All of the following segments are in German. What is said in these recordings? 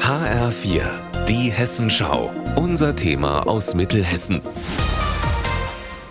HR4, die Hessenschau. Unser Thema aus Mittelhessen.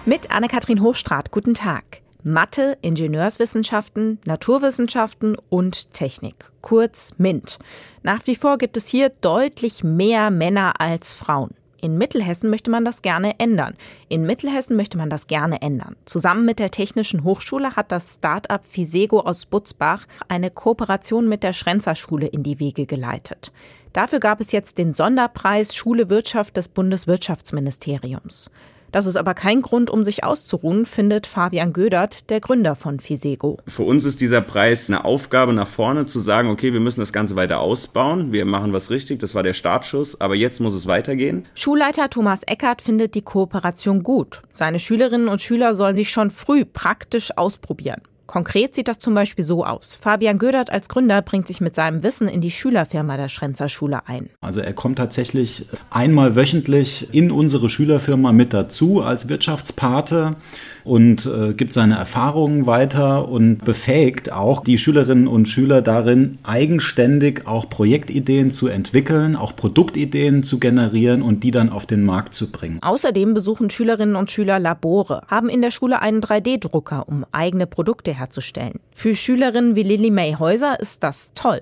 Mit Anne-Kathrin Hochstrat, guten Tag. Mathe, Ingenieurswissenschaften, Naturwissenschaften und Technik, kurz MINT. Nach wie vor gibt es hier deutlich mehr Männer als Frauen. In Mittelhessen möchte man das gerne ändern. In Mittelhessen möchte man das gerne ändern. Zusammen mit der Technischen Hochschule hat das Start-up Fisego aus Butzbach eine Kooperation mit der Schrenzer Schule in die Wege geleitet. Dafür gab es jetzt den Sonderpreis Schule Wirtschaft des Bundeswirtschaftsministeriums. Das ist aber kein Grund, um sich auszuruhen, findet Fabian Gödert, der Gründer von Fisego. Für uns ist dieser Preis eine Aufgabe nach vorne zu sagen, okay, wir müssen das Ganze weiter ausbauen. Wir machen was richtig. Das war der Startschuss. Aber jetzt muss es weitergehen. Schulleiter Thomas Eckert findet die Kooperation gut. Seine Schülerinnen und Schüler sollen sich schon früh praktisch ausprobieren. Konkret sieht das zum Beispiel so aus. Fabian Gödert als Gründer bringt sich mit seinem Wissen in die Schülerfirma der Schrenzer Schule ein. Also er kommt tatsächlich einmal wöchentlich in unsere Schülerfirma mit dazu als Wirtschaftspate und äh, gibt seine Erfahrungen weiter und befähigt auch die Schülerinnen und Schüler darin, eigenständig auch Projektideen zu entwickeln, auch Produktideen zu generieren und die dann auf den Markt zu bringen. Außerdem besuchen Schülerinnen und Schüler Labore, haben in der Schule einen 3D-Drucker, um eigene Produkte herzustellen. Für Schülerinnen wie Lilly May Häuser ist das toll.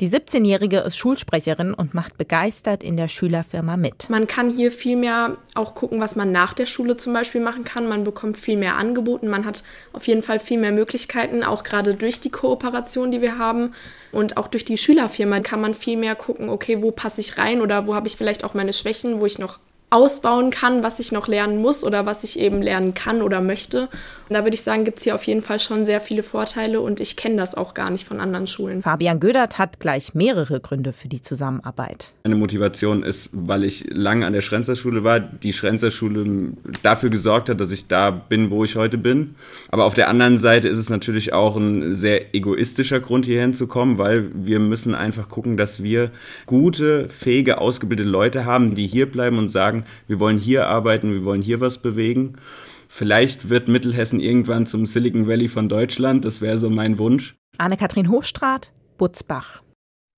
Die 17-Jährige ist Schulsprecherin und macht begeistert in der Schülerfirma mit. Man kann hier viel mehr auch gucken, was man nach der Schule zum Beispiel machen kann. Man bekommt viel mehr angeboten. Man hat auf jeden Fall viel mehr Möglichkeiten, auch gerade durch die Kooperation, die wir haben. Und auch durch die Schülerfirma kann man viel mehr gucken, okay, wo passe ich rein oder wo habe ich vielleicht auch meine Schwächen, wo ich noch ausbauen kann, was ich noch lernen muss oder was ich eben lernen kann oder möchte. Und da würde ich sagen, gibt es hier auf jeden Fall schon sehr viele Vorteile und ich kenne das auch gar nicht von anderen Schulen. Fabian Gödert hat gleich mehrere Gründe für die Zusammenarbeit. Meine Motivation ist, weil ich lange an der Schrenzer Schule war, die Schrenzer Schule dafür gesorgt hat, dass ich da bin, wo ich heute bin. Aber auf der anderen Seite ist es natürlich auch ein sehr egoistischer Grund, hierhin zu kommen, weil wir müssen einfach gucken, dass wir gute, fähige, ausgebildete Leute haben, die hier bleiben und sagen, wir wollen hier arbeiten, wir wollen hier was bewegen. Vielleicht wird Mittelhessen irgendwann zum Silicon Valley von Deutschland, das wäre so mein Wunsch. Anne-Kathrin Hochstrat, Butzbach.